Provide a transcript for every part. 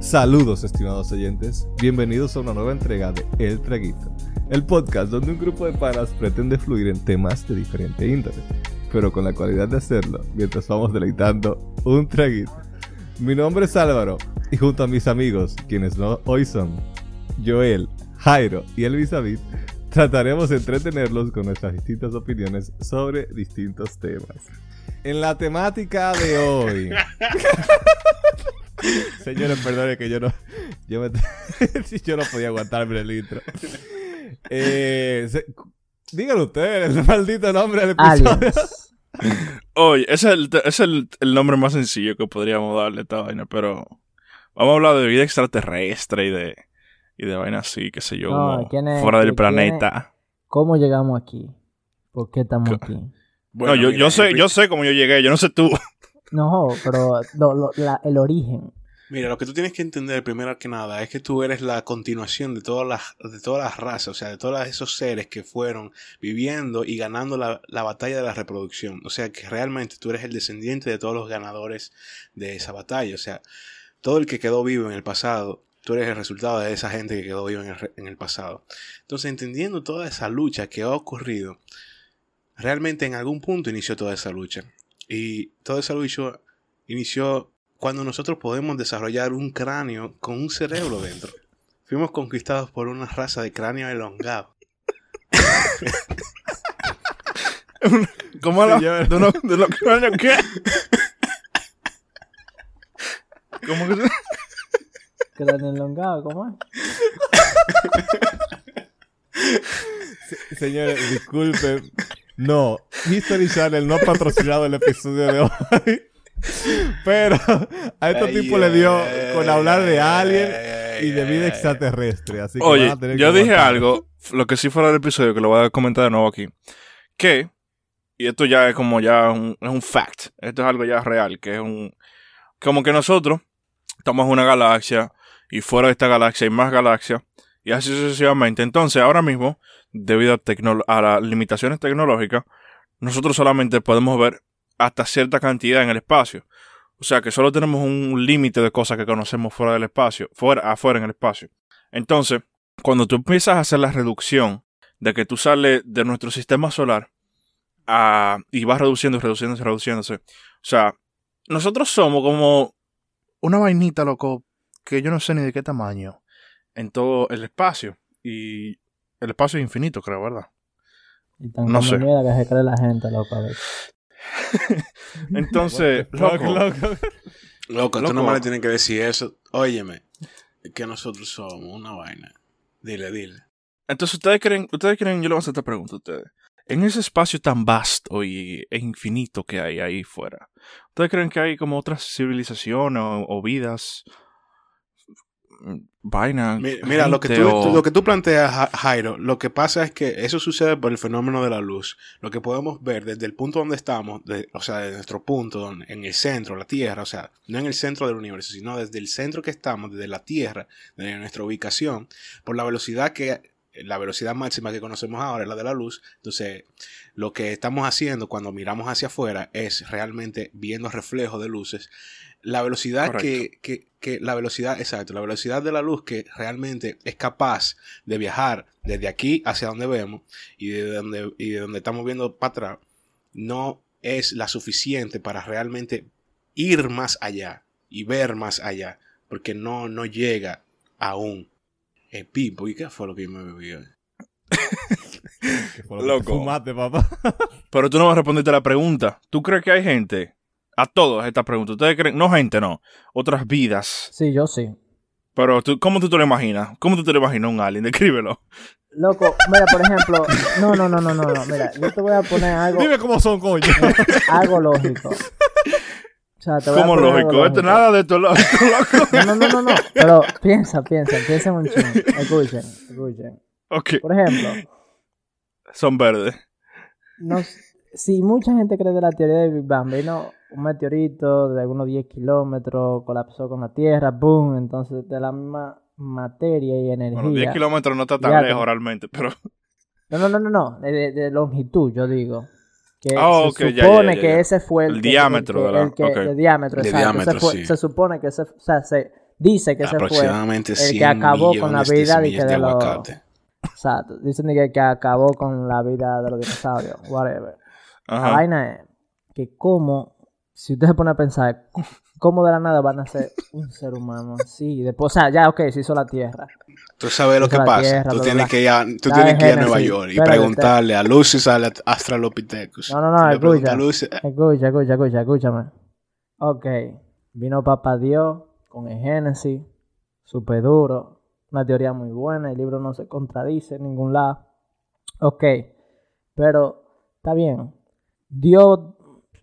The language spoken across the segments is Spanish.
Saludos estimados oyentes, bienvenidos a una nueva entrega de El Traguito, el podcast donde un grupo de panas pretende fluir en temas de diferente índole, pero con la cualidad de hacerlo mientras vamos deleitando un traguito. Mi nombre es Álvaro y junto a mis amigos, quienes no hoy son Joel, Jairo y Elvis David, trataremos de entretenerlos con nuestras distintas opiniones sobre distintos temas. En la temática de hoy. Señores, perdone que yo no. Yo, me, yo no podía aguantarme el intro. Eh, se, díganlo ustedes, el maldito nombre del episodio. Oye, ese es, el, es el, el, nombre más sencillo que podríamos darle a esta vaina, pero vamos a hablar de vida extraterrestre y de, y de vaina así, qué sé yo, No, ¿quién es- fuera del planeta. ¿Cómo llegamos aquí? ¿Por qué estamos aquí? No, yo, yo sé, yo sé cómo yo llegué, yo no sé tú. No, pero lo- lo- la- el origen. Mira, lo que tú tienes que entender primero que nada es que tú eres la continuación de todas las, de todas las razas, o sea, de todos esos seres que fueron viviendo y ganando la, la batalla de la reproducción. O sea, que realmente tú eres el descendiente de todos los ganadores de esa batalla. O sea, todo el que quedó vivo en el pasado, tú eres el resultado de esa gente que quedó vivo en el, en el pasado. Entonces, entendiendo toda esa lucha que ha ocurrido, realmente en algún punto inició toda esa lucha. Y toda esa lucha inició cuando nosotros podemos desarrollar un cráneo con un cerebro dentro. Fuimos conquistados por una raza de cráneo elongado. ¿Cómo Señor. de unos de los cráneos qué? ¿Cómo que se- Cráneo elongado, ¿cómo es? Señores, disculpen. No, History Channel no ha patrocinado el episodio de hoy. Pero a estos Ay, tipos le dio ay, con hablar de alien ay, y de vida extraterrestre. Así que Oye, a tener yo que dije aguantar. algo, lo que sí fuera del episodio, que lo voy a comentar de nuevo aquí, que, y esto ya es como ya un, es un fact, esto es algo ya real, que es un, como que nosotros estamos en una galaxia y fuera de esta galaxia hay más galaxias y así sucesivamente. Entonces, ahora mismo, debido a, a las limitaciones tecnológicas, nosotros solamente podemos ver hasta cierta cantidad en el espacio. O sea que solo tenemos un límite de cosas que conocemos fuera del espacio, fuera, afuera en el espacio. Entonces, cuando tú empiezas a hacer la reducción de que tú sales de nuestro sistema solar a- y vas reduciendo, reduciéndose, reduciéndose. O sea, nosotros somos como una vainita, loco, que yo no sé ni de qué tamaño en todo el espacio. Y el espacio es infinito, creo, ¿verdad? Y tan No sé. mierda que se cree la gente, loco. Entonces, loco, loco. Loco, tú Loco. no me le tienes que decir eso. Óyeme, que nosotros somos una vaina. Dile, dile. entonces ustedes creen, ustedes creen, yo le voy a hacer esta pregunta a ustedes. En ese espacio tan vasto y, e infinito que hay ahí fuera, ¿ustedes creen que hay como otras civilizaciones o, o vidas? Mm, Vaina. Mi- Mira, lo que, tú, o- tú- lo que tú planteas, Ja- Jairo, lo que pasa es que eso sucede por el fenómeno de la luz. Lo que podemos ver desde el punto donde estamos, de- o sea, de nuestro punto, donde- en el centro, la Tierra, o sea, no en el centro del universo, sino desde el centro que estamos, desde la Tierra, desde nuestra ubicación, por la velocidad que, la velocidad máxima que conocemos ahora es la de la luz. Entonces, lo que estamos haciendo cuando miramos hacia afuera es realmente viendo reflejos de luces. La velocidad que, que, que- la velocidad, exacto, la velocidad de la luz que realmente es capaz de viajar desde aquí hacia donde vemos y de donde, y de donde estamos viendo para atrás, no es la suficiente para realmente ir más allá y ver más allá, porque no, no llega aún. Eh, Pipo, ¿y qué fue lo que yo me bebí hoy? Lo Loco. papá. Pero tú no vas a responderte la pregunta. ¿Tú crees que hay gente? A todas estas preguntas. ¿Ustedes creen? No gente, no. Otras vidas. Sí, yo sí. Pero tú, ¿cómo tú te lo imaginas? ¿Cómo tú te lo imaginas un alien? Descríbelo. Loco, mira, por ejemplo, no, no, no, no, no, no, mira, yo te voy a poner algo, Dime cómo son, coño. algo lógico. Sea, te voy a ¿Cómo lógico? Nada de esto loco. No, no, no, no, pero piensa, piensa, piensa un ching. Escuchen, escuchen. ok. Por ejemplo, Son verdes. no, si mucha gente cree de la teoría del Big Bang, vino un meteorito de algunos 10 kilómetros, colapsó con la Tierra, boom, entonces de la misma materia y energía. Bueno, 10 kilómetros no está tan lejos realmente, pero No, no, no, no, no, de, de- de longitud, yo digo. Que Ah, se supone ya, ya, que ya. ese fue el, El que- diámetro el que- de la- el que- ok. el diámetro, De exacto. Ese diámetro, fue- sí. Se supone que ese, o sea, se dice que ese fue el 100 que acabó con la vida de, de de los. Exacto. Dicen que, que acabó con la vida de los dinosaurios. Whatever. La vaina es que como, si usted se pone a pensar, cómo de la nada van a ser un ser humano así. Después, o sea, ya, ok, se hizo la Tierra. Tú sabes lo que pasa. tierra, tú tienes que ir a, tú tienes que ir a Nueva. York y preguntarle a Lucis al Australopithecus. No, no, no, escucha. eh, Escucha, escucha, escucha, escúchame. Ok, vino Papá Dios con el Génesis, súper duro, una teoría muy buena, el libro no se contradice en ningún lado. Ok, pero está bien. Dios,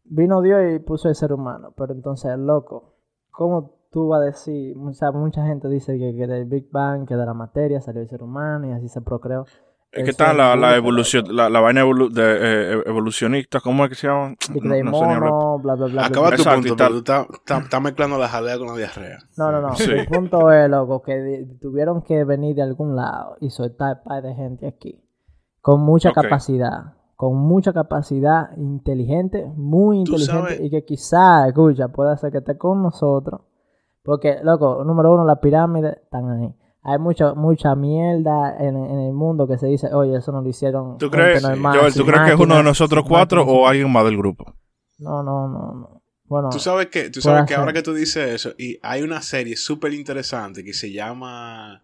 vino Dios y puso el ser humano, pero entonces, loco, ¿cómo tú vas a decir? O sea, mucha gente dice que, que del Big Bang, que de la materia salió el ser humano y así se procreó. Es que está la, la evolución, la, la vaina evolu- de, eh, evolucionista, ¿cómo es que se llama? No- no sé mono, bla, bla, bla. Acaba bla. tu Exacto, punto, pero tú estás, estás- estás mezclando la jalea con la diarrea. No, no, no. Sí. El punto es, loco, que tuvieron que venir de algún lado y soltar par de gente aquí. Con mucha capacidad. Con mucha capacidad inteligente, muy inteligente. Y que quizá, escucha, pueda ser que esté con nosotros. Porque, loco, número uno, las pirámides están ahí. Hay mucha, mucha mierda en, en el mundo que se dice, oye, eso no lo hicieron. ¿Tú gente crees, normal, Joel, sin ¿tú crees que es uno de nosotros cuatro o alguien más del grupo? No, no, no, no. Bueno, Tú sabes que, tú sabes que ahora que tú dices eso, y hay una serie súper interesante que se llama.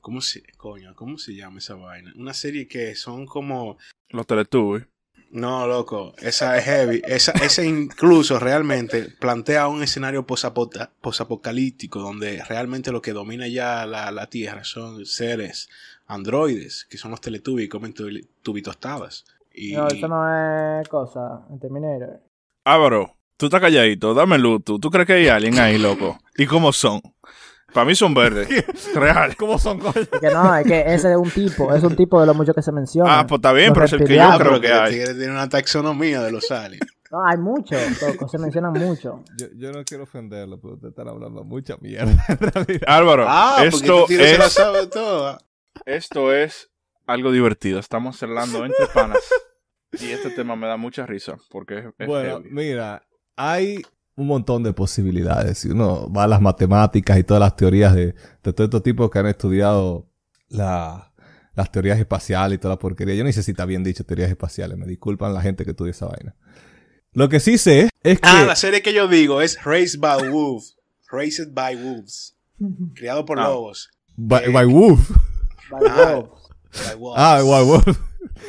¿Cómo se, coño, ¿cómo se llama esa vaina? Una serie que son como. Los Teletubbies. No, loco, esa es heavy. Esa, ese incluso realmente plantea un escenario posapo- posapocalíptico donde realmente lo que domina ya la, la Tierra son seres androides, que son los Teletubbies y comen tubi- tubitostadas. Y, no, eso no es cosa. En Terminator. Álvaro, tú estás calladito, dame luz, tú. ¿Tú crees que hay alguien ahí, loco? ¿Y cómo son? Para mí son verdes. Real. ¿Cómo son coño? Es que no, es que ese es un tipo, es un tipo de lo mucho que se menciona. Ah, pues está bien, Los pero es el que yo creo que hay. tigre tiene una taxonomía de los aliens. No, hay muchos, se mencionan mucho. Yo, yo no quiero ofenderlo, pero ustedes están hablando mucha mierda en realidad. Álvaro, Ah, esto este se la es, sabe toda. esto es algo divertido. Estamos hablando entre panas. Y este tema me da mucha risa porque es, es Bueno, heavy. mira, hay un montón de posibilidades. Si uno va a las matemáticas y todas las teorías de, de todos estos tipos que han estudiado la- las teorías espaciales y toda la porquería. Yo no sé si está bien dicho teorías espaciales. Me disculpan la gente que estudia esa vaina. Lo que sí sé es que... Ah, la serie que yo digo es Raised by Wolves. Raised by Wolves. Criado por Ah. lobos. by, by Wolf. By Ah. Wolves. By. Ah, by Wolf.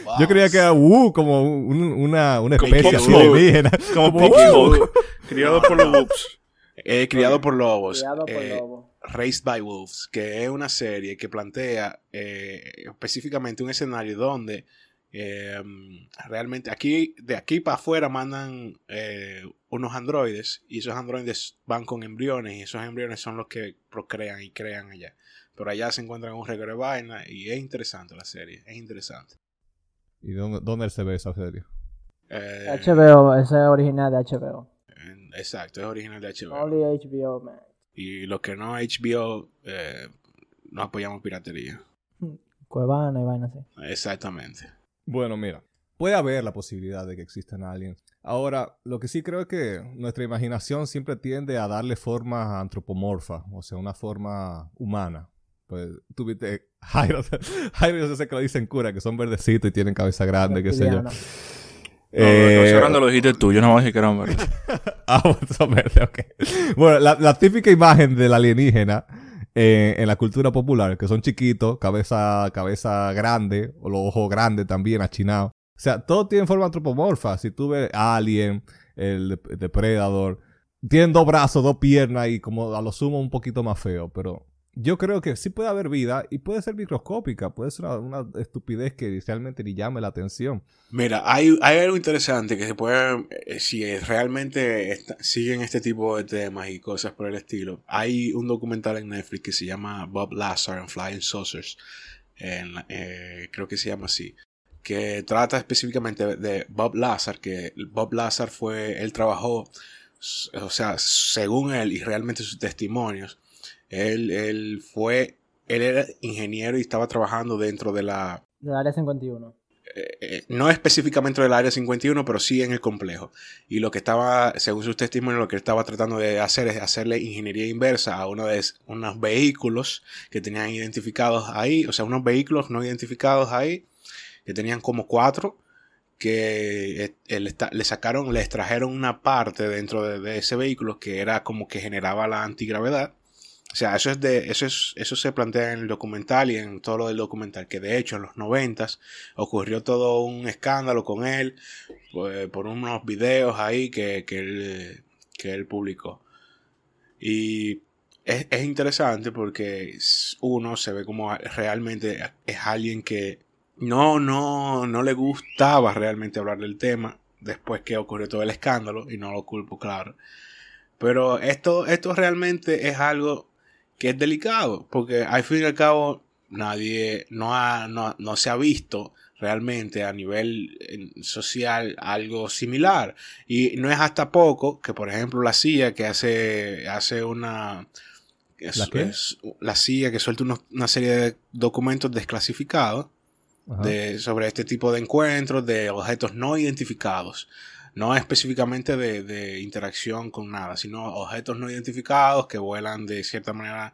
Wolves. Yo creía que era Wu como un- una, una especie así Woods. alienígena. Como Como. Criado por los Whoops. Eh, criado por lobos. Criado por Eh, lobo. Raised by Wolves, que es una serie que plantea eh, específicamente un escenario donde eh, realmente aquí de aquí para afuera mandan eh, unos androides y esos androides van con embriones y esos embriones son los que procrean y crean allá. Pero allá se encuentran un reguero de vaina y es interesante la serie, es interesante. ¿Y dónde, dónde se ve esa serie? Eh, HBO, ese es original de HBO. en- exacto, es original de HBO. Only HBO, man. Y los que no HBO, eh, no apoyamos piratería. Cuevana y vaina así. Exactamente. Bueno, mira, puede haber la posibilidad de que existan aliens. Ahora, lo que sí creo es que nuestra imaginación siempre tiende a darle forma antropomorfa, o sea, una forma humana. Pues tú viste, Jairo, Jairo yo sé que lo dicen cura, que son verdecitos y tienen cabeza grande, qué sé yo. No, lo Eh, grande lo dijiste tú, yo no voy a decir que eran verdes. Ah, bueno, son verdes, ok. Bueno, la, la típica imagen del alienígena eh, en la cultura popular, que son chiquitos, cabeza, cabeza grande, o los ojos grandes también, achinados. O sea, todo tiene forma antropomorfa. Si tú ves Alien, el de- Depredador, tienen dos brazos, dos piernas y como a lo sumo un poquito más feo, pero yo creo que sí puede haber vida y puede ser microscópica, puede ser una, estupidez que realmente ni llame la atención. Mira, hay, algo interesante que se puede, eh, si realmente siguen este tipo de temas y cosas por el estilo. Hay un documental en Netflix que se llama Bob Lazar and Flying Saucers, eh, creo que se llama así, que trata específicamente de Bob Lazar, que Bob Lazar fue, él trabajó, o sea, según él y realmente sus testimonios, él, él fue, él era ingeniero y estaba trabajando dentro de la, Del área 51. eh, eh, no específicamente del área 51, pero sí en el complejo. Y lo que estaba, según sus testimonios, lo que estaba tratando de hacer es hacerle ingeniería inversa a uno de unos vehículos que tenían identificados ahí, o sea, unos vehículos no identificados ahí, que tenían como cuatro, que le sacaron, le extrajeron una parte dentro de ese vehículo que era como que generaba la antigravedad o sea, eso es de, eso es, eso se plantea en el documental y en todo lo del documental, que de hecho en los noventas ocurrió todo un escándalo con él pues, por unos videos ahí que, que, él, que él publicó. Y es, es, interesante porque uno se ve como realmente es alguien que no, no, no le gustaba realmente hablar del tema después que ocurrió todo el escándalo, y no lo culpo, claro. Pero esto, esto realmente es algo que es delicado, porque al fin y al cabo nadie, no, ha, no, se ha visto realmente a nivel social algo similar. Y no es hasta poco que, por ejemplo, la CIA que hace, hace una... ¿La, la CIA que suelta una serie de documentos desclasificados de, sobre este tipo de encuentros de objetos no identificados no específicamente de, interacción con nada, sino objetos no identificados que vuelan de cierta manera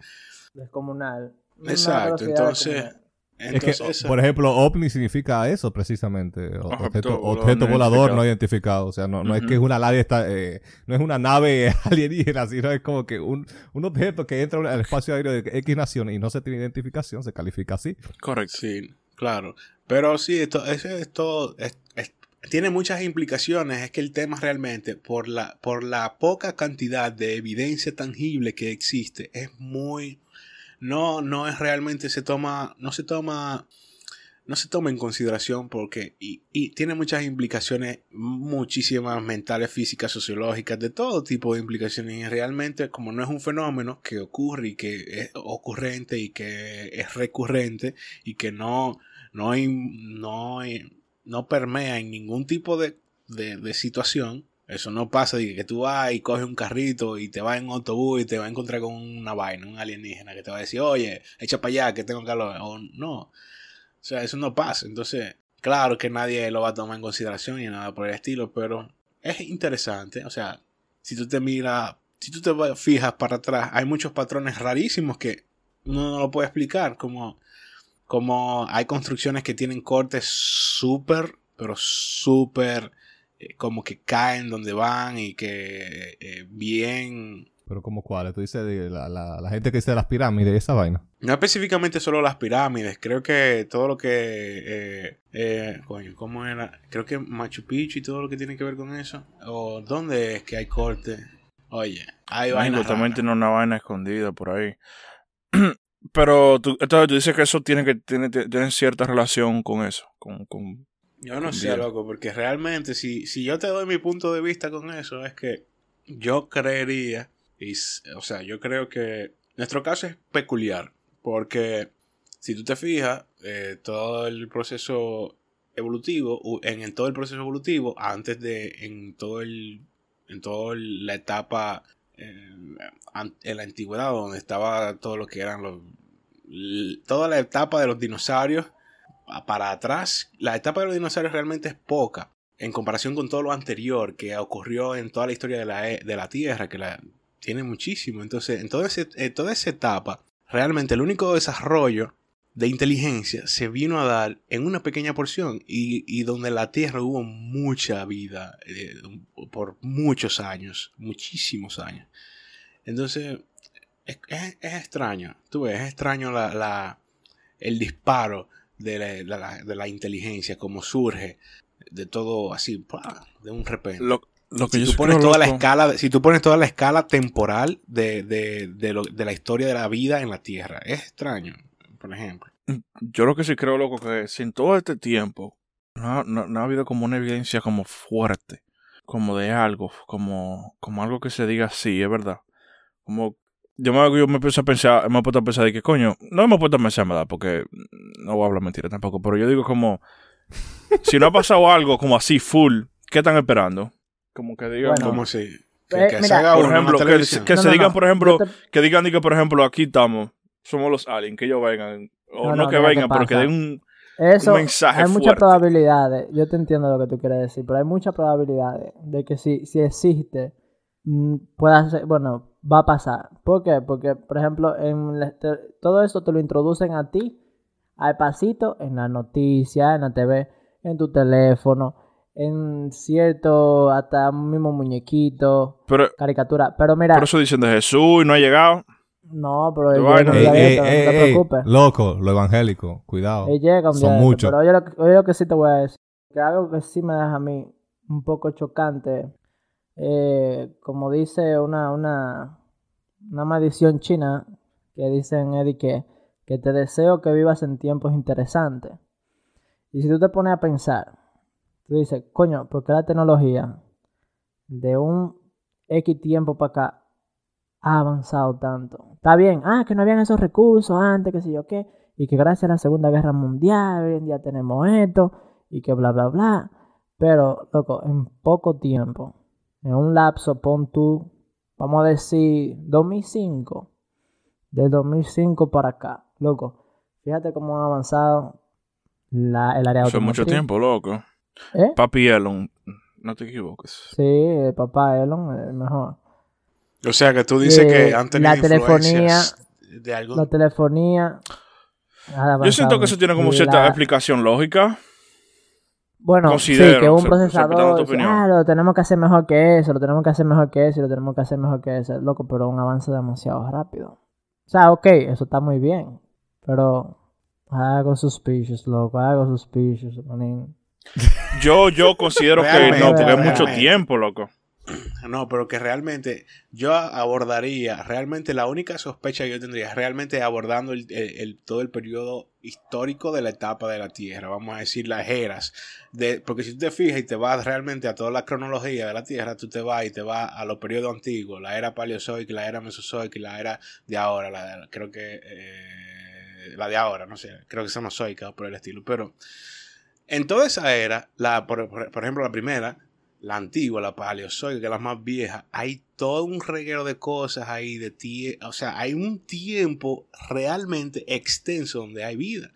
descomunal. Exacto, entonces... por ejemplo, ovni significa eso precisamente, objeto, volador no identificado, o sea, no, no es que es una nave eh, no es una nave alienígena, sino es como que un, un objeto que entra al espacio aéreo de X nación y no se tiene identificación, se califica así. Correcto. Sí, claro. Pero sí, esto, eso es todo, tiene muchas implicaciones. Es que el tema realmente, por la, por la poca cantidad de evidencia tangible que existe, es muy. No, no es realmente, se toma, no se toma, no se toma en consideración porque, y, tiene muchas implicaciones, muchísimas mentales, físicas, sociológicas, de todo tipo de implicaciones. Y realmente, como no es un fenómeno que ocurre y que es ocurrente y que es recurrente y que no, no, no, no permea en ningún tipo de, situación. Eso no pasa de que tú vas y coges un carrito y te vas en autobús y te vas a encontrar con una vaina, un alienígena que te va a decir, oye, echa para allá que tengo calor. No. O sea, eso no pasa. Entonces, claro que nadie lo va a tomar en consideración ni nada por el estilo, pero es interesante. O sea, si tú te miras, si tú te fijas para atrás, hay muchos patrones rarísimos que uno no lo puede explicar, como como hay construcciones que tienen cortes súper, pero súper, eh, como que caen donde van y que eh, bien... Pero como cuáles, tú dices de la, la, gente que dice las pirámides, esa vaina. No específicamente solo las pirámides, creo que todo lo que... Eh, coño, ¿cómo era? Creo que Machu Picchu y todo lo que tiene que ver con eso. ¿O dónde es que hay cortes? Oye, hay vainas. Totalmente no una vaina escondida por ahí. Pero tú, entonces tú dices que eso tiene que tiene, tiene cierta relación con eso, con, con yo no sé, loco, porque realmente si, si yo te doy mi punto de vista con eso, es que yo creería, y, o sea, yo creo que nuestro caso es peculiar, porque si tú te fijas, eh, todo el proceso evolutivo, en, en, todo el proceso evolutivo, antes de, en todo el, en toda la etapa en, la antigüedad, donde estaba todo lo que eran los. Toda la etapa de los dinosaurios para atrás, la etapa de los dinosaurios realmente es poca en comparación con todo lo anterior que ocurrió en toda la historia de la, de la Tierra, que la tiene muchísimo. Entonces, en toda, en toda esa etapa, realmente el único desarrollo de inteligencia se vino a dar en una pequeña porción y, donde la Tierra hubo mucha vida eh, por muchos años, muchísimos años. Entonces, es, extraño, tú ves, es extraño la, el disparo de la, inteligencia, como surge de todo así, de un repente. si, tú pones toda la escala, si tú pones toda la escala temporal de, de la historia de la vida en la Tierra, es extraño por ejemplo. Yo lo que sí creo, loco, que sin todo este tiempo no, no, ha habido como una evidencia como fuerte, como de algo, como, como algo que se diga sí, es verdad. Como yo me, yo me puse a pensar, me he puesto a pensar de que coño, no me he puesto a pensar, ¿verdad? Porque no voy a hablar mentira tampoco, pero yo digo como, si no ha pasado algo como así full, ¿qué están esperando? Como que digan, como si, que, se haga por ejemplo, que, se digan, por ejemplo, que digan que, por ejemplo, aquí estamos somos los aliens, que ellos vengan. O no, que vengan, pero que den un. Eso, Un mensaje hay muchas fuerte. probabilidades, yo te entiendo lo que tú quieres decir, pero hay muchas probabilidades de que si, si existe, mm, pueda ser, bueno, va a pasar. ¿Por qué? Porque, por ejemplo, en la- te- todo esto te lo introducen a ti, al pasito, en la noticia, en la TV, en tu teléfono, en cierto, hasta un mismo muñequito, Pero caricatura. Pero mira, por eso dicen de Jesús y no ha llegado. No, pero él llega Ey, ey, no te preocupes. Loco, lo evangélico. Cuidado. Él llega un Son muchos. Pero oye lo, oye lo que sí te voy a decir. Que algo que sí me deja a mí un poco chocante. eh, como dice una, una, una maldición china. Que dicen Eddie que, que te deseo que vivas en tiempos interesantes. Y si tú te pones a pensar. Tú dices, coño, ¿por qué la tecnología de un X tiempo para acá ha avanzado tanto? Está bien, ah, que no habían esos recursos antes, que sé yo qué, y que gracias a la Segunda Guerra Mundial hoy en día tenemos esto, y que bla, bla, bla. Pero, loco, en poco tiempo, en un lapso, pon tú, vamos a decir, 2005, del 2005 para acá, loco, fíjate cómo ha avanzado la, el área Eso es mucho tiempo, loco. ¿Eh? Papi Elon, no te equivoques. Sí, el papá Elon, el mejor. O sea, que tú dices que han tenido la telefonía- influencias de algo. La telefonía. Yo siento que eso tiene como cierta la- explicación lógica. Bueno, considero, sí, que un procesador. dice. Ah, lo tenemos que hacer mejor que eso, lo tenemos que hacer mejor que eso, y lo tenemos que hacer mejor que eso. Loco, pero un avance demasiado rápido. O sea, ok, eso está muy bien. Pero algo suspicious, loco, algo suspicious, manín. Yo, yo considero que no, porque es mucho tiempo, loco. No, pero que realmente yo abordaría, realmente la única sospecha que yo tendría realmente abordando el, todo el periodo histórico de la etapa de la Tierra, vamos a decir las eras, de, porque si tú te fijas y te vas realmente a toda la cronología de la Tierra, tú te vas y te vas a los periodos antiguos, la era paleozoica, la era mesozoica la era de ahora, la, creo que eh, la de ahora, no sé, creo que cenozoica o por el estilo, pero en toda esa era, la, por ejemplo la primera, la antigua, la paleozoica, que es la más vieja, hay todo un reguero de cosas ahí, de tie o sea, hay un tiempo realmente extenso donde hay vida.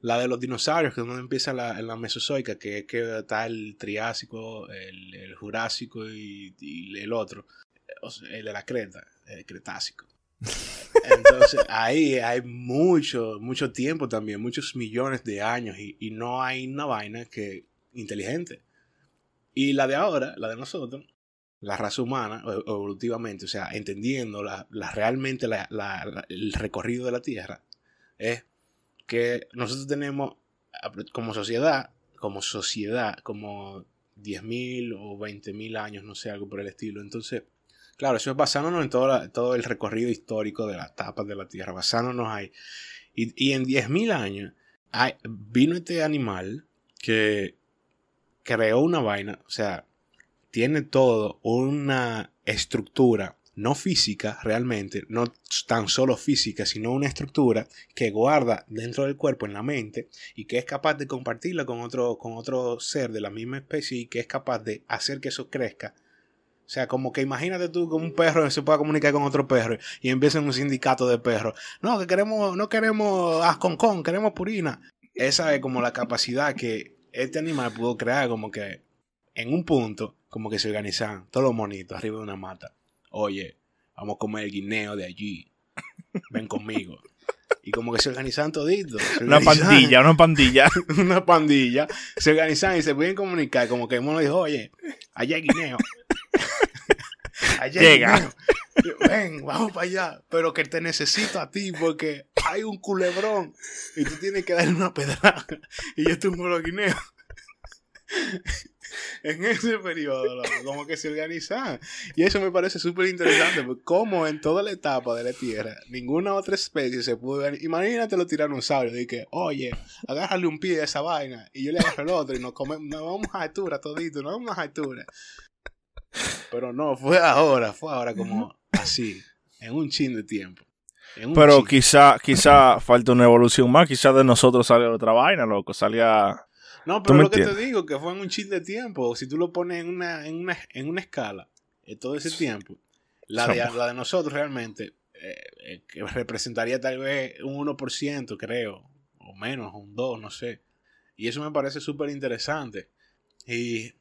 La de los dinosaurios, que es donde empieza la, en la mesozoica, que es que está el triásico, el, el jurásico y, y el otro, o sea, el de la creta, el cretácico. Entonces ahí hay mucho, mucho tiempo también, muchos millones de años y, y no hay una vaina que inteligente. Y la de ahora, la de nosotros, la raza humana, o- evolutivamente, o sea, entendiendo la, la- realmente la- el recorrido de la Tierra, es que nosotros tenemos como sociedad, como sociedad, como 10.000 o 20.000 años, no sé, algo por el estilo. Entonces, claro, eso es basándonos en todo, todo el recorrido histórico de las tapas de la Tierra, basándonos ahí. Y, y en 10.000 años vino este animal que creó una vaina, o sea, tiene todo una estructura no física realmente, no tan solo física, sino una estructura que guarda dentro del cuerpo, en la mente, y que es capaz de compartirla con otro, con otro ser de la misma especie y que es capaz de hacer que eso crezca. O sea, como que imagínate tú como un perro se pueda comunicar con otro perro y empieza un sindicato de perros. No, que queremos, no queremos asconcón, queremos purina. Esa es como la capacidad que este animal pudo crear, como que en un punto, como que se organizan todos los monitos arriba de una mata. Oye, vamos a comer el guineo de allí. Ven conmigo. Y como que se organizan toditos. se Una pandilla, una pandilla. una pandilla, se organizan y se pueden comunicar. Como que el mono dijo, oye, allá hay guineo. allá hay Llega. guineo. Ven, vamos para allá. Pero que te necesito a ti porque hay un culebrón y tú tienes que darle una pedrada. Y yo tumbo los guineos. en ese periodo, loco, como que se organizan. Y eso me parece súper interesante, porque como en toda la etapa de la Tierra, ninguna otra especie se pudo. Imagínate los tiranosaurios, de que, oye, agárrale un pie a esa vaina, y yo le agarro el otro, y nos, comemos, nos vamos a altura todito, nos vamos a altura. Pero no, fue ahora, fue ahora como así, en un chin de tiempo. Pero chin. quizá, quizá falta una evolución más. Quizá de nosotros sale otra vaina, loco. Salía. No, ¿Tú pero lo que te digo, que fue en un chin de tiempo. Si tú lo pones en una, en una, en una escala, en todo ese tiempo, la de, la de nosotros realmente eh, eh, que representaría tal vez un 1%, creo, o menos, un 2, no sé. Y eso me parece súper interesante. Y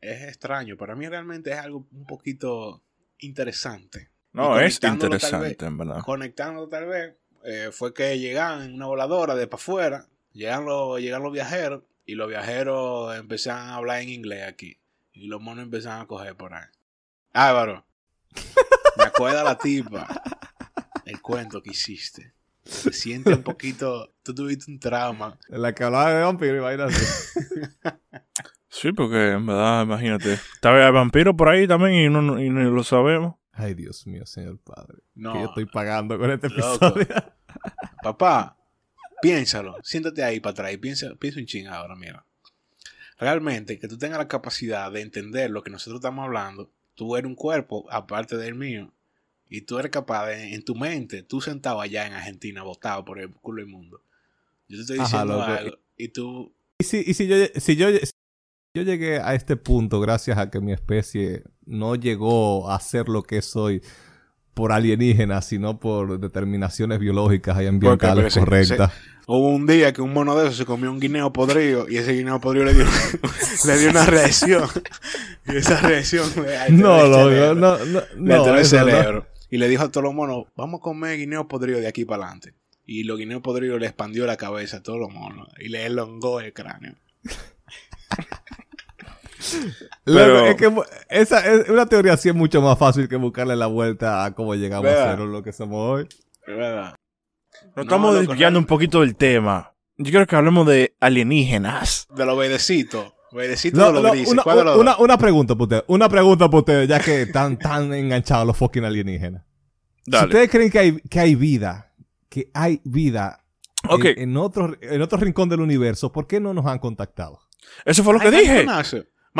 es extraño. Para mí realmente es algo un poquito interesante. No, es tal interesante, vez- en verdad. Conectando tal vez, eh, fue que llegaban en una voladora de para afuera, llegan los, llegan los viajeros y los viajeros empezaron a hablar en inglés aquí. Y los monos empezaron a coger por ahí. Álvaro, me acuerda la tipa, el cuento que hiciste. Se siente un poquito, tú tuviste un trauma. En la que hablaba de vampiro y vaina así. Sí, porque en verdad, imagínate. Estaba el vampiro por ahí también y no, no- y no lo sabemos. Ay, Dios mío, señor padre. No, Que yo estoy pagando con este Loco. episodio. Papá, piénsalo. Siéntate ahí para atrás y piensa, piensa un ching ahora, mira. Realmente, que tú tengas la capacidad de entender lo que nosotros estamos hablando, tú eres un cuerpo aparte del mío. Y tú eres capaz de, en tu mente, tú sentado allá en Argentina, botado por el culo del mundo. Yo te estoy diciendo algo y tú... Y si, y si yo, si yo, si yo llegué a este punto gracias a que mi especie no llegó a ser lo que soy por alienígenas, sino por determinaciones biológicas y ambientales Porque, correctas. Hubo un día que un mono de esos se comió un guineo podrido y ese guineo podrido le dio, le dio una reacción. Y esa reacción le No, cerebro. no, no, no, alteró el eso no. cerebro. Y le dijo a todos los monos, vamos a comer guineo podrido de aquí para adelante. Y los guineos podridos le expandió la cabeza a todos los monos y le elongó el cráneo. Pero- es que mu- esa es una teoría así es mucho más fácil que buscarle la vuelta a cómo llegamos ¿Verdad? a ser lo que somos hoy. Verdad. Nos estamos loco, desviando un poquito del tema. Yo quiero que hablemos de alienígenas. De los verdecitos. Verdecitos No, de los no, grises. una, ¿Cuál de los una- dos? una pregunta para ustedes. Una pregunta para ustedes, ya que están tan enganchados los fucking alienígenas. Si ustedes creen que hay, que hay vida, que hay vida en, en otro, en otro rincón del universo, ¿por qué no nos han contactado? eso fue lo que dije.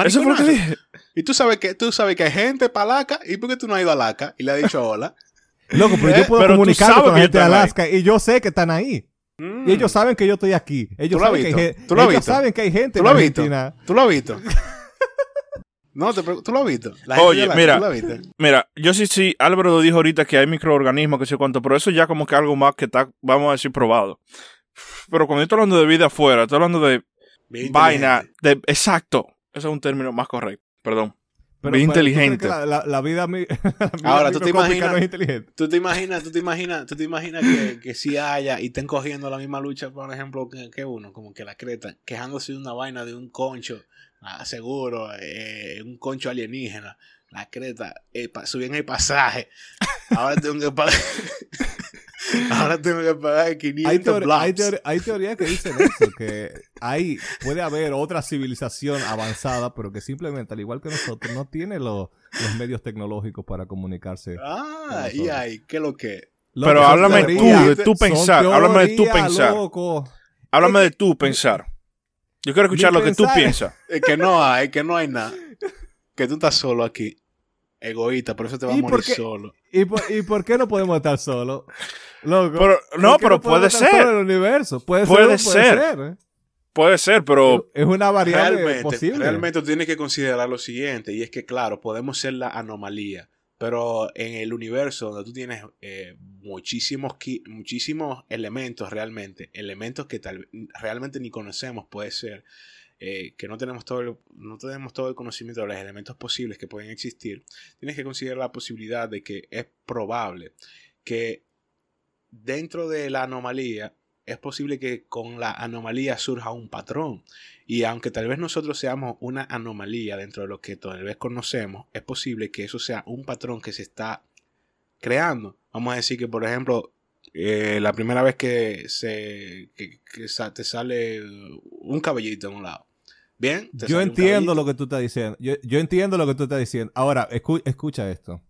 Eso fue lo que dije. Y tú sabes que tú sabes que hay gente para Alaska. ¿Y por qué tú no has ido a Alaska? Y le has dicho hola. Loco, pero Eh, yo puedo pero tú comunicarme sabes con la que gente de ahí. Alaska y yo sé que están ahí. Mm. Y ellos saben que yo estoy aquí. Ellos, ¿Tú lo has saben que, hay, visto? gen- ¿Tú lo has ellos visto? saben que hay gente ¿Tú lo en has visto? ¿Tú lo has visto? No, te ¿tú lo has visto? La Oye, mira. Mira, yo sí, sí, Álvaro lo dijo ahorita que hay microorganismos, que sé cuánto, pero eso ya como que algo más que está, vamos a decir, probado. Pero cuando yo estoy hablando de vida afuera, estoy hablando de Bien vaina, de exacto. Ese es un término más correcto. Perdón. Pero, pero, ¿tú crees inteligente. La, la- la vida, mi- la vida Ahora, ¿tú te imaginas? no es inteligente. ¿Tú te imaginas, tú te imaginas, tú te imaginas que, que si haya y estén cogiendo la misma lucha, por ejemplo, que, que uno, como que la creta, quejándose de una vaina de un concho, ah, seguro, eh, un concho alienígena, la creta, eh, pa- subían el pasaje, ahora tengo que pagar, ahora tengo que pagar 500 Hay, hay, hay teorías que dicen eso, que hay, puede haber otra civilización avanzada, pero que simplemente, al igual que nosotros, no tiene lo- los medios tecnológicos para comunicarse. Ah, y ahí, ¿qué lo que? Pero háblame tú, de tu son pensar. Háblame de tu teorías, pensar. loco. Háblame de tu pensar. Yo quiero escuchar Mi lo que tú piensas. Es que no hay, que no hay nada. Que tú estás solo aquí. Egoísta, por eso te vas a ¿Y morir por qué? solo. ¿Y por, ¿Y por qué no podemos estar solos? Loco, Pero, ¿por no, pero puede ser. en el universo? Puede, Puede ser. Puede ser. ¿eh? Puede ser, pero Es una variable realmente, posible. realmente tú tienes que considerar lo siguiente, y es que, claro, podemos ser la anomalía, pero en el universo donde tú tienes eh, muchísimos, muchísimos elementos realmente, elementos que tal, realmente ni conocemos, puede ser, eh, que no tenemos, todo el, no tenemos todo el conocimiento de los elementos posibles que pueden existir, tienes que considerar la posibilidad de que es probable que dentro de la anomalía es posible que con la anomalía surja un patrón. Y aunque tal vez nosotros seamos una anomalía dentro de lo que tal vez conocemos, es posible que eso sea un patrón que se está creando. Vamos a decir que, por ejemplo, eh, la primera vez que, se, te sale un cabellito en un lado. Bien, Yo entiendo lo que tú estás diciendo. Yo, yo entiendo lo que tú estás diciendo. Ahora, escu- escucha esto.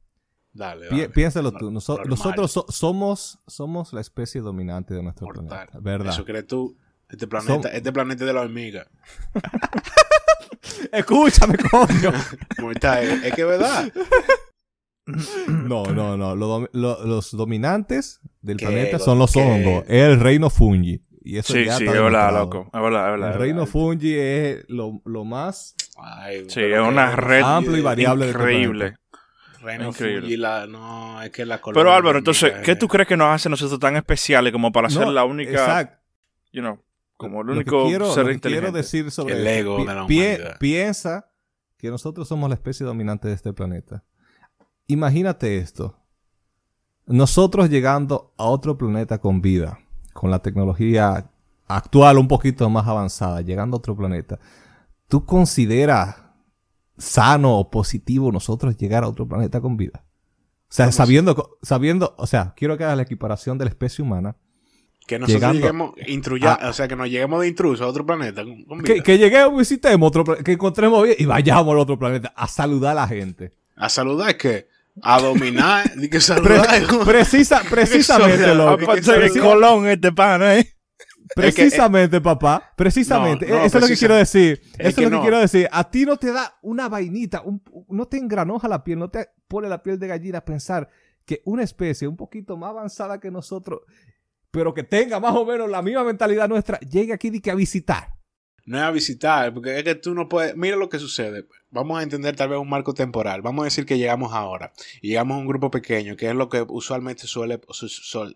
Dale, Pi- dale. piénsalo tú. Noso- normal. nosotros so- somos, somos la especie dominante de nuestro Mortal. planeta. ¿Verdad? Eso crees tú. Este planeta, Som- este planeta es de la hormiga. Escúchame, coño. Mortal, es, que es verdad. No, no, no. Lo dom- lo- los dominantes del ¿Qué? planeta son los qué? hongos. Es el reino fungi. Y eso sí, ya sí, está es verdad, demostrado. loco. Es verdad, es verdad. El es reino verdad. fungi es lo, lo más Ay, Sí, es una red amplio y variable de increíble. Reino Increíble. Fuji, la- no, es que la Pero Álvaro, entonces, ¿qué tú crees que nos hace nosotros tan especiales como para ser la única, Exacto. you know, como el Lo que único quiero, ser lo que inteligente. quiero decir sobre El ego de la pi- humanidad. piensa que nosotros somos la especie dominante de este planeta. Imagínate esto. Nosotros llegando a otro planeta con vida, con la tecnología actual un poquito más avanzada, llegando a otro planeta. ¿Tú consideras sano o positivo nosotros llegar a otro planeta con vida? O sea, Vamos. sabiendo, sabiendo, o sea, quiero que hagas la equiparación de la especie humana Que nosotros Llegando- lleguemos, intruya- o sea, que nos lleguemos de intruso a otro planeta. con- con Que, vida. que lleguemos, visitemos otro pla- que encontremos bien y vayamos al otro planeta a saludar a la gente. A saludar que a dominar, di que saludar. Precisa, precisamente, loco. Colón, este pana, ¿eh? precisamente, papá. Precisamente. No, no, Eso es lo que quiero decir. Es Eso que es lo que no. quiero decir. A ti no te da una vainita, un- no te engranoja la piel, no te pone la piel de gallina a pensar que una especie un poquito más avanzada que nosotros, pero que tenga más o menos la misma mentalidad nuestra, llegue aquí de que a visitar. No es a visitar, porque es que tú no puedes. Mira lo que sucede. Vamos a entender tal vez un marco temporal. Vamos a decir que llegamos ahora y llegamos a un grupo pequeño, que es lo que usualmente suele su- su-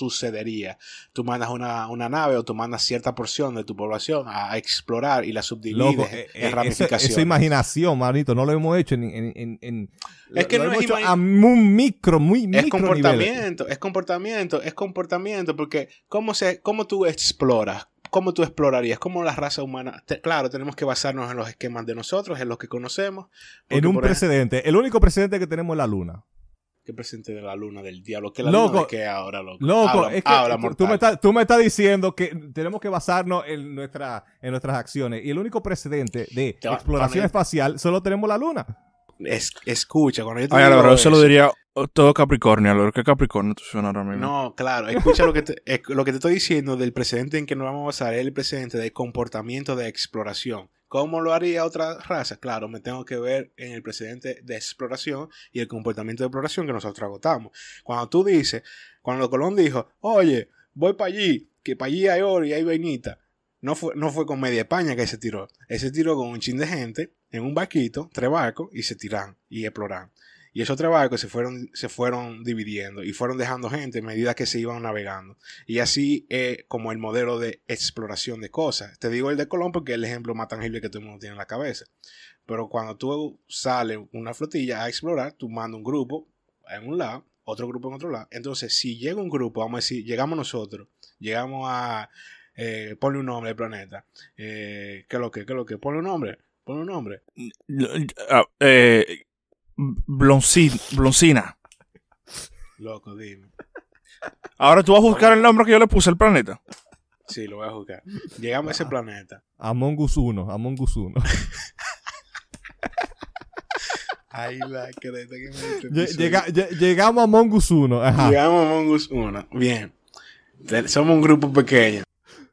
sucedería. Tú mandas una, una nave o tú mandas cierta porción de tu población a, a explorar y la subdivides Loco, en eh, eh, eso, ramificaciones. eso es imaginación, manito. No lo hemos hecho en. en- en- en- Es que lo no hemos es hecho a un micro, muy es micro nivel. comportamiento, es comportamiento, es comportamiento, porque ¿cómo, se, cómo tú exploras? ¿Cómo tú explorarías? ¿Cómo la raza humana? Te- claro, tenemos que basarnos en los esquemas de nosotros, en los que conocemos. En un ejemplo, precedente. El único precedente que tenemos es la luna. ¿Qué presente de la luna del diablo? ¿Qué la Loco, luna de qué ahora, loco? Loco, Habla- es que habla, tú, me estás, tú me estás diciendo que tenemos que basarnos en, nuestra, en nuestras acciones. Y el único precedente de exploración espacial solo tenemos la luna. Es- escucha, cuando yo te Ay, digo la verdad, yo se lo diría todo Capricornio. Lo que Capricornio tú suena ahora mismo. No, claro, escucha lo que, te, lo que te estoy diciendo del precedente en que nos vamos a basar, es el precedente de comportamiento de exploración. ¿Cómo lo haría otra raza? Claro, me tengo que ver en el precedente de exploración y el comportamiento de exploración que nosotros agotamos. Cuando tú dices, cuando Colón dijo, oye, voy para allí, que para allí hay oro y hay vainita, no fue, no fue con media España que se tiró. Él se tiró con un chin de gente en un barquito, tres barcos, y se tiran y exploran. Y esos tres barcos se fueron, se fueron dividiendo y fueron dejando gente a medida que se iban navegando. Y así es como el modelo de exploración de cosas. Te digo el de Colón porque es el ejemplo más tangible que todo el mundo tiene en la cabeza. Pero cuando tú sales una flotilla a explorar, tú mandas un grupo en un lado, otro grupo en otro lado. Entonces, si llega un grupo, vamos a decir, llegamos nosotros, llegamos a... Eh, ponle un nombre al planeta. Eh, ¿Qué es lo que? ¿Qué es lo que? Ponle un nombre. Ponle un nombre. Ah, eh, Blonci- Bloncina. Loco, dime. Ahora tú vas a buscar el nombre que yo le puse al planeta. Sí, lo voy a jugar. Llegamos a ese planeta. Among Us 1, Among Us 1. Ay, la creta que me Lle- llega- lle- llegamos a Among Us 1. Ajá. Llegamos a Mongus 1. Bien. Somos un grupo pequeño.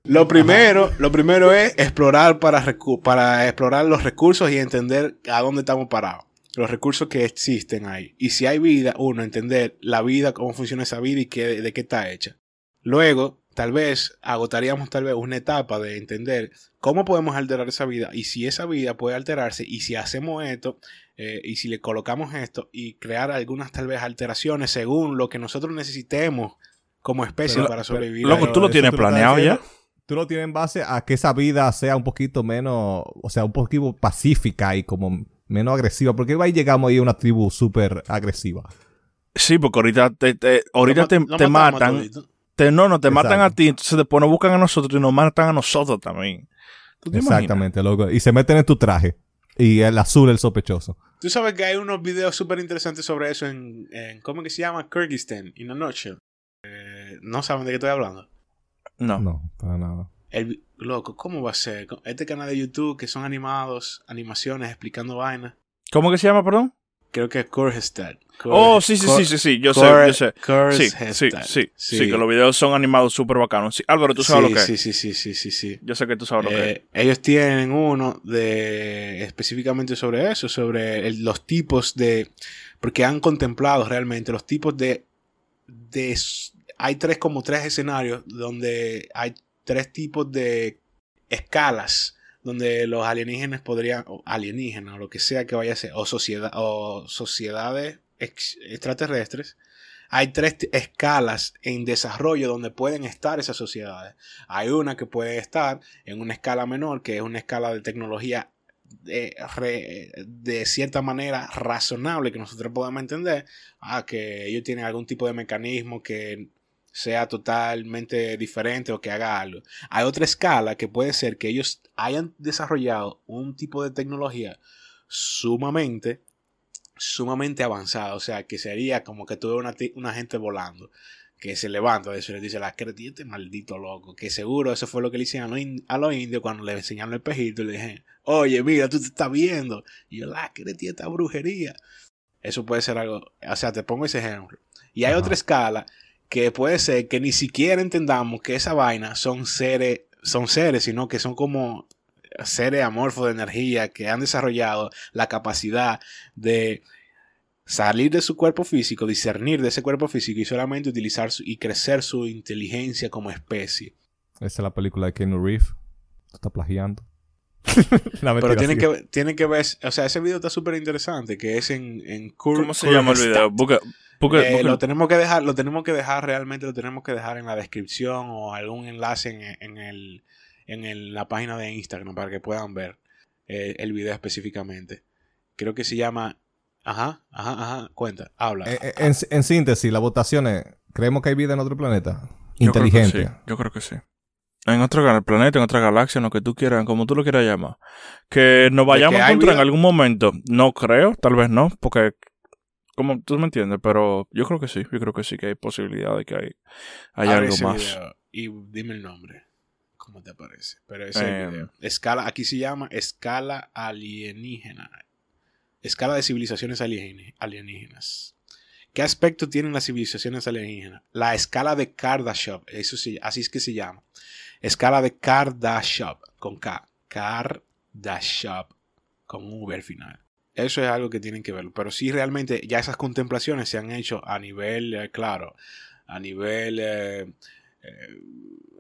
Lo primero, lo primero es explorar para, para explorar los recursos y entender a dónde estamos parados. Los recursos que existen ahí. Y si hay vida, uno, entender la vida, cómo funciona esa vida y qué, de qué está hecha. Luego, tal vez agotaríamos tal vez una etapa de entender cómo podemos alterar esa vida y si esa vida puede alterarse y si hacemos esto eh, y si le colocamos esto y crear algunas tal vez alteraciones según lo que nosotros necesitemos como especie Pero- para sobrevivir. Loco, tú lo tienes planeado ya. Tú lo tienes en base a que esa vida sea un poquito menos, o sea, un poquito pacífica y como menos agresiva. Porque ahí llegamos ahí a una tribu súper agresiva. Sí, porque ahorita te, te- ahorita Lo te, te matan. Te, no, no, te matan a Exacto. ti. Entonces después nos buscan a nosotros y nos matan a nosotros también. ¿Tú te imaginas? Exactamente, loco. Y se meten en tu traje. Y el azul, el sospechoso. Tú sabes que hay unos videos súper interesantes sobre eso en, en- ¿cómo que se llama? Kyrgyzstan, in a nutshell. Eh, no saben de qué estoy hablando. No. No, para nada. El, loco, ¿cómo va a ser? Este canal de YouTube que son animados, animaciones explicando vainas. ¿Cómo que se llama, perdón? Creo que es. Kyr- Oh, sí, sí, sí, sí, sí. Yo sé, yo sé. Sí, sí, sí, sí, que los videos son animados súper bacanos. Sí, Álvaro, tú sabes sí, lo que es. sí, sí, sí, sí, sí, sí. Yo sé que tú sabes lo que es. Eh, ellos tienen uno de específicamente sobre eso, sobre el- los tipos de, porque han contemplado realmente los tipos de, de, hay tres como tres escenarios donde hay tres tipos de escalas donde los alienígenas podrían, o alienígenas, o lo que sea que vaya a ser, o, sociedad, o sociedades ex- extraterrestres, hay tres escalas en desarrollo donde pueden estar esas sociedades. Hay una que puede estar en una escala menor, que es una escala de tecnología de, de cierta manera razonable que nosotros podamos entender, ah, que ellos tienen algún tipo de mecanismo que sea totalmente diferente o que haga algo. Hay otra escala que puede ser que ellos hayan desarrollado un tipo de tecnología sumamente, sumamente avanzada. O sea, que sería como que tuve una, una gente volando que se levanta de eso y le dice, la cretía este maldito loco, que seguro eso fue lo que le hicieron a los, in- a los indios cuando le enseñaron el espejito y le dije, oye, mira, tú te estás viendo. Y yo, la cretía esta brujería. Eso puede ser algo, o sea, te pongo ese ejemplo. Y hay Ajá. otra escala que puede ser que ni siquiera entendamos que esa vaina son seres, son seres, sino que son como seres amorfos de energía que han desarrollado la capacidad de salir de su cuerpo físico, discernir de ese cuerpo físico y solamente utilizar su- y crecer su inteligencia como especie. Esa es la película de Keanu Reeves. Tú estás plagiando. La Pero tienen que, tienen que ver, o sea, ese video está súper interesante, que es en, en Cur- ¿Cómo se llama el video? Busca, Eh, lo tenemos que dejar, lo tenemos que dejar realmente, lo tenemos que dejar en la descripción o algún enlace en, en el, en el- la página de Instagram para que puedan ver eh, el video específicamente. Creo que se llama, ajá, ajá, ajá, cuenta, habla. Eh, eh, en, en síntesis, las votaciones. ¿Creemos que hay vida en otro planeta? Yo creo que Inteligente. sí, Yo creo que sí. En otro planeta, en otra galaxia, en lo que tú quieras, como tú lo quieras llamar. Que nos vayamos a encontrar en algún momento. No creo, tal vez no, porque como tú me entiendes, pero yo creo que sí, yo creo que sí que hay posibilidad de que hay, hay algo ese más. video y dime el nombre. ¿Cómo te parece? Pero ese Eh, video. Escala, aquí se llama escala alienígena. Escala de civilizaciones alienígenas. ¿Qué aspecto tienen las civilizaciones alienígenas? La escala de Kardashev, eso sí, así es que se llama. Escala de Kardashev, con K. Kardashev, con V al final. Eso es algo que tienen que ver. Pero sí, realmente, ya esas contemplaciones se han hecho a nivel, eh, claro, a nivel, eh, eh,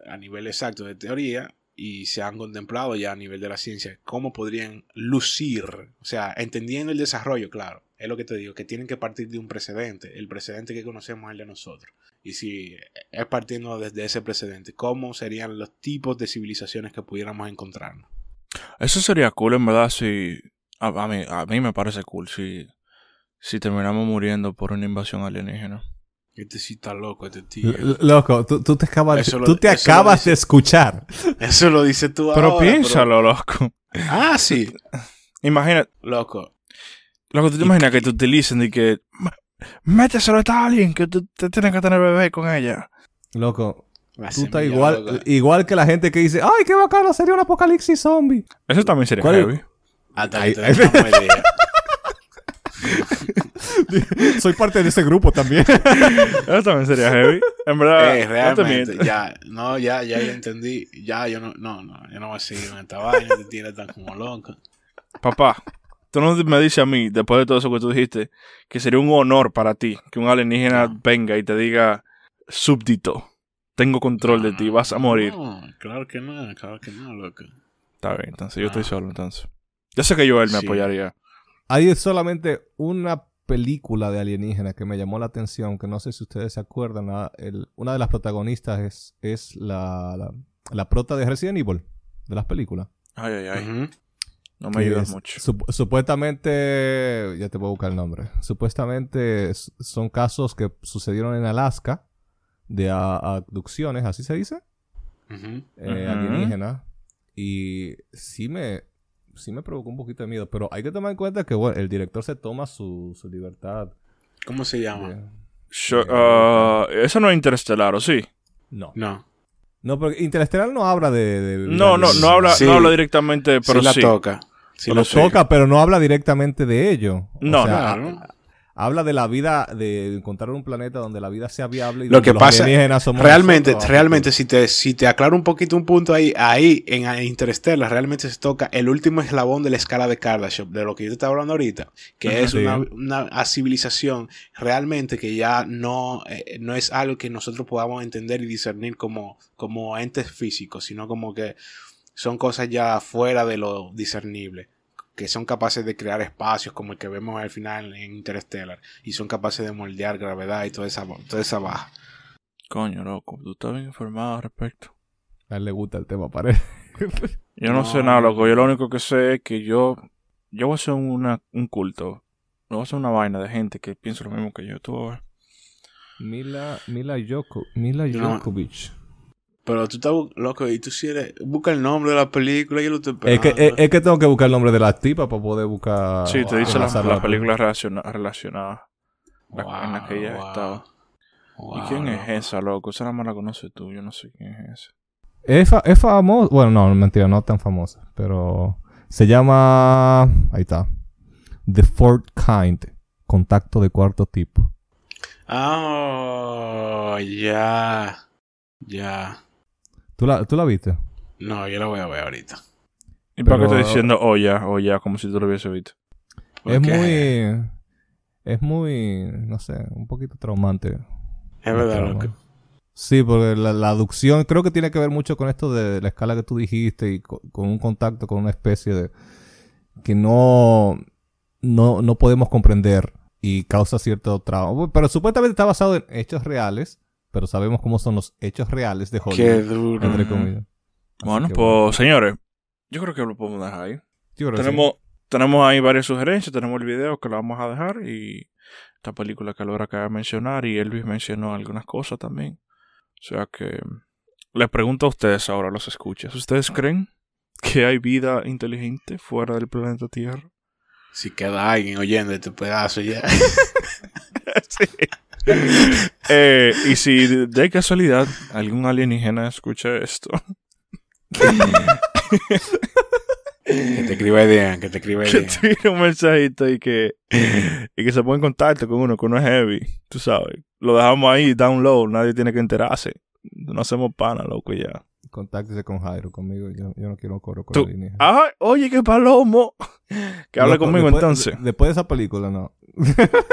a nivel exacto de teoría y se han contemplado ya a nivel de la ciencia cómo podrían lucir, o sea, entendiendo el desarrollo, claro, es lo que te digo, que tienen que partir de un precedente, el precedente que conocemos es el de nosotros. Y si es partiendo desde ese precedente, ¿cómo serían los tipos de civilizaciones que pudiéramos encontrarnos? Eso sería cool, en verdad, si... A, a mí, a mí me parece cool si, si terminamos muriendo por una invasión alienígena. Este sí está loco, este tío. L- Loco, tú, tú te acabas, lo- tú te acabas dice- de escuchar. Eso lo dices tú Pero ahora, piénsalo, loco. Ah, sí, Imagina, loco. Loco, ¿tú te imaginas que te utilicen y que... "M- Méteselo a esta alguien que tú te tienes que tener bebé con ella. Loco, tú estás igual, loca. igual que la gente que dice, ay, qué bacano, sería un apocalipsis zombie. Eso también sería ¿Cuál es? heavy. Hasta idea. Soy parte de ese grupo también. Eso también sería heavy. En verdad, Eh, realmente, ya, no, ya, ya, ya entendí. Ya, yo no, no, no, yo no voy a seguir en esta vaina, te tienes tan como loco. Papá, tú no me dices a mí, después de todo eso que tú dijiste, que sería un honor para ti que un alienígena No. venga y te diga, súbdito, tengo control de ti, vas a morir. No, claro que no, claro que no, loco. Está bien, entonces yo Ah. estoy solo, entonces. Yo sé que Joel me Sí. apoyaría. Hay solamente una película de alienígenas que me llamó la atención, que no sé si ustedes se acuerdan. la- el- una de las protagonistas es, es la, la, la prota de Resident Evil, de las películas. Ay, ay, ay. No me ayudas es- mucho. sup- supuestamente, ya te voy a buscar el nombre. Supuestamente son casos que sucedieron en Alaska de abducciones, así se dice, eh, alienígenas. Y sí me, sí me provocó un poquito de miedo, pero hay que tomar en cuenta que bueno, el director se toma su, su libertad. ¿Cómo se llama? de- ah, eso no es interestelar, ¿o sí? No. No. No, porque Interestelar no habla de... No, no, no habla, Sí. no habla directamente, pero sí la sí. toca. Sí lo la toca, pero no habla directamente de ello. O No, sea, Claro. ha- Habla de la vida, de encontrar un planeta donde la vida sea viable y Lo donde que los pasa- alienígenas somos Realmente, nosotros. realmente, si te, si te aclaro un poquito un punto ahí, ahí en Interstellar, realmente se toca el último eslabón de la escala de Kardashev, de lo que yo te estaba hablando ahorita, que Ajá. es Sí. una, una civilización realmente que ya no, eh, no es algo que nosotros podamos entender y discernir como, como entes físicos, sino como que son cosas ya fuera de lo discernible. Que son capaces de crear espacios como el que vemos al final en Interstellar y son capaces de moldear gravedad y toda esa, toda esa baja. Coño, loco, tú estás bien informado al respecto. A él le gusta el tema, parece. Yo no, No. sé nada, loco. Yo lo único que sé es que yo, yo voy a hacer una, un culto. No voy a hacer una vaina de gente que piensa lo mismo que yo. Tú vas a ver. Mila, Mila Joko, Mila No. Pero tú estás loco y tú si eres, busca el nombre de la película y yo lo estoy Es que, es, es que tengo que buscar el nombre de la tipa para poder buscar. Sí, te dice las enlazar las películas relaciona- relacionadas. Las Wow, en las que ella wow. estaba. Wow, ¿Y quién loco. es esa, loco? Esa nada más la conoces tú. Yo no sé quién es esa. Es, fa- es famosa. Bueno, no, mentira, no tan famosa. Pero se llama. Ahí está. The Fourth Kind. Contacto de cuarto tipo. Ah, ya. Ya. ¿Tú la, ¿Tú la viste? No, yo la voy a ver ahorita. ¿Y para qué estoy diciendo oh ya, oh ya, como si tú lo hubiese visto? Es muy. Es muy. No sé, un poquito traumante. Es verdad, loco. Sí, porque la, la aducción creo que tiene que ver mucho con esto de la escala que tú dijiste y co- con, un contacto con una especie de que no, no, no podemos comprender y causa cierto trauma. Pero supuestamente está basado en hechos reales, pero sabemos cómo son los hechos reales de Qué Hollywood, duro. entre comillas. Así Bueno, pues señores, yo creo que lo podemos dejar ahí. yo creo que sí. Tenemos, tenemos ahí varias sugerencias, tenemos el video que lo vamos a dejar y esta película que Laura acaba de mencionar y Elvis mencionó algunas cosas también. O sea que les pregunto a ustedes ahora, los escuchas, ¿ustedes creen que hay vida inteligente fuera del planeta Tierra? Si queda alguien oyendo este pedazo ya. sí. Eh, y si de- casualidad algún alienígena escucha esto, que te escriba idea, que te escriba que idea. tire un mensajito y que, y que se ponga en contacto con uno que uno es heavy, tú sabes. Lo dejamos ahí, download, nadie tiene que enterarse. No hacemos pana, loco, y ya. Contáctese con Jairo, conmigo. Yo, yo no quiero coro con Tú- alienígenas. Ay, oye, qué palomo. Que hable Loco, conmigo después- entonces. de- después de esa película, no.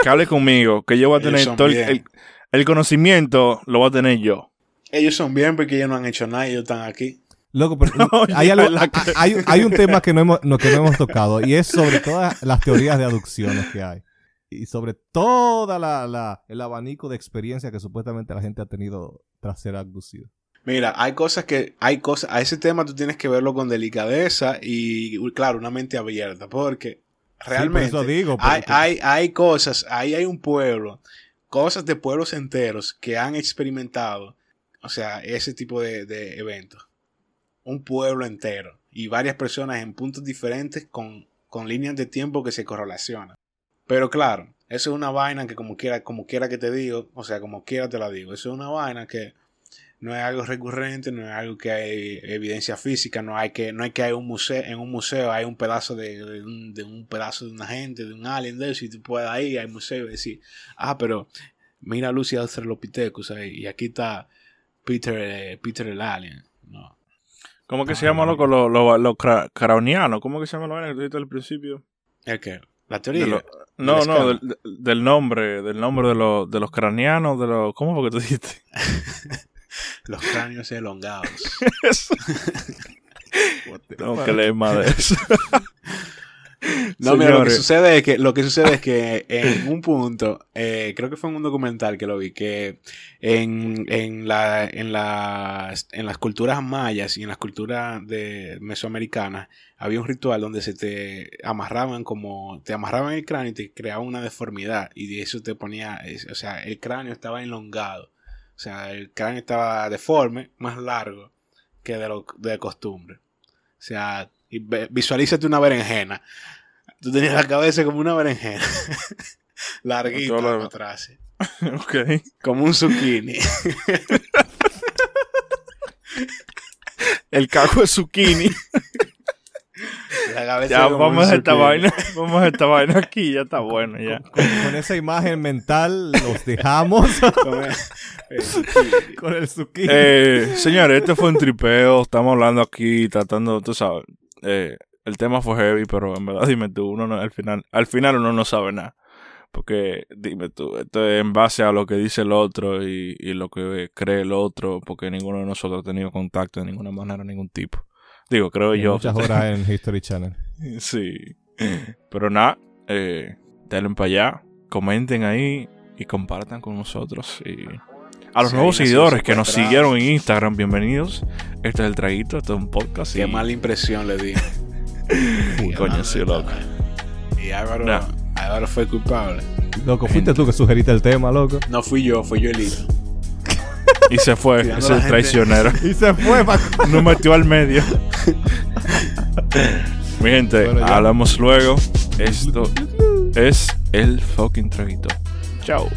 Que hable conmigo, que yo voy a tener todo el, bien. el- el conocimiento, lo voy a tener yo. Ellos son bien porque ellos no han hecho nada y ellos están aquí. Loco, pero No, hay, ya, algo- la que- hay, hay un tema que no, hemos, no- que no hemos tocado y es sobre todas las teorías de aducciones que hay. Y sobre la, la- el abanico de experiencia que supuestamente la gente ha tenido tras ser abducido. Mira, hay cosas que, hay cosas, a ese tema tú tienes que verlo con delicadeza y, claro, una mente abierta, porque realmente Sí, por eso digo. hay, hay, hay cosas, ahí hay un pueblo, cosas de pueblos enteros que han experimentado, o sea, ese tipo de, de eventos. Un pueblo entero y varias personas en puntos diferentes con, con líneas de tiempo que se correlacionan. Pero claro, eso es una vaina que como quiera, como quiera que te digo, o sea, como quiera te la digo, eso es una vaina que no es algo recurrente, no es algo que hay evidencia física, no hay que, no hay que hay un museo, en un museo hay un pedazo de, de un, de un pedazo de una gente, de un alien de eso, y tú puedes ahí, hay museo y decir, ah, pero mira a Lucy Australopithecus ahí, y aquí está Peter, eh, Peter el alien. No. ¿Cómo que Ah, se llama, loco? Los lo, lo cra-. ¿Cómo que se llama la que tú dijiste al principio? ¿El qué? La teoría. lo- no, ¿Del no, del, del nombre, del nombre de, los de los cranianos, de los... ¿Cómo fue que tú dijiste? Los cráneos elongados. Tengo que leer más de eso. No, mira, lo que sucede es que, lo que sucede es que en un punto, eh, creo que fue en un documental que lo vi, que en, en, la, en, las, en las culturas mayas y en las culturas de mesoamericanas había un ritual donde se te amarraban como, te amarraban el cráneo y te creaban una deformidad y de eso te ponía, o sea, el cráneo estaba elongado, o sea, el cráneo estaba deforme, más largo que de, lo, de costumbre. O sea, visualízate una berenjena. Tú tenías la cabeza como una berenjena. Larguita para atrás. ok. Como un zucchini. El caco de zucchini. La ya, vamos a esta vaina. Vamos a esta vaina aquí. Ya está bueno, ya. Con, con esa imagen mental los dejamos Como el con el zucchini. Eh, señores, este fue un tripeo. Estamos hablando aquí, tratando, tú sabes. eh, el tema fue heavy, pero en verdad, dime tú, uno no- al final, al final uno no sabe nada. Porque, dime tú, esto es en base a lo que dice el otro y, y lo que cree el otro, porque ninguno de nosotros ha tenido contacto de ninguna manera, ningún tipo. Digo, creo Y yo. Muchas horas en History Channel. Sí. Pero nada, eh, denle para allá, comenten ahí y compartan con nosotros. Y a los Sí, nuevos seguidores que nos siguieron en Instagram, bienvenidos. Este es el traguito, este es un podcast. Qué y- mala impresión le di. Uy, coño, sí, loco. Y Álvaro, Nah. Álvaro fue culpable. Loco, fuiste tú que sugeriste el tema, loco. No fui yo, fui yo elito. Y se fue, ese traicionero. Y se fue pa' Nos metió al medio. Mi gente, Bueno, hablamos luego. Esto es el fucking traguito. Chao.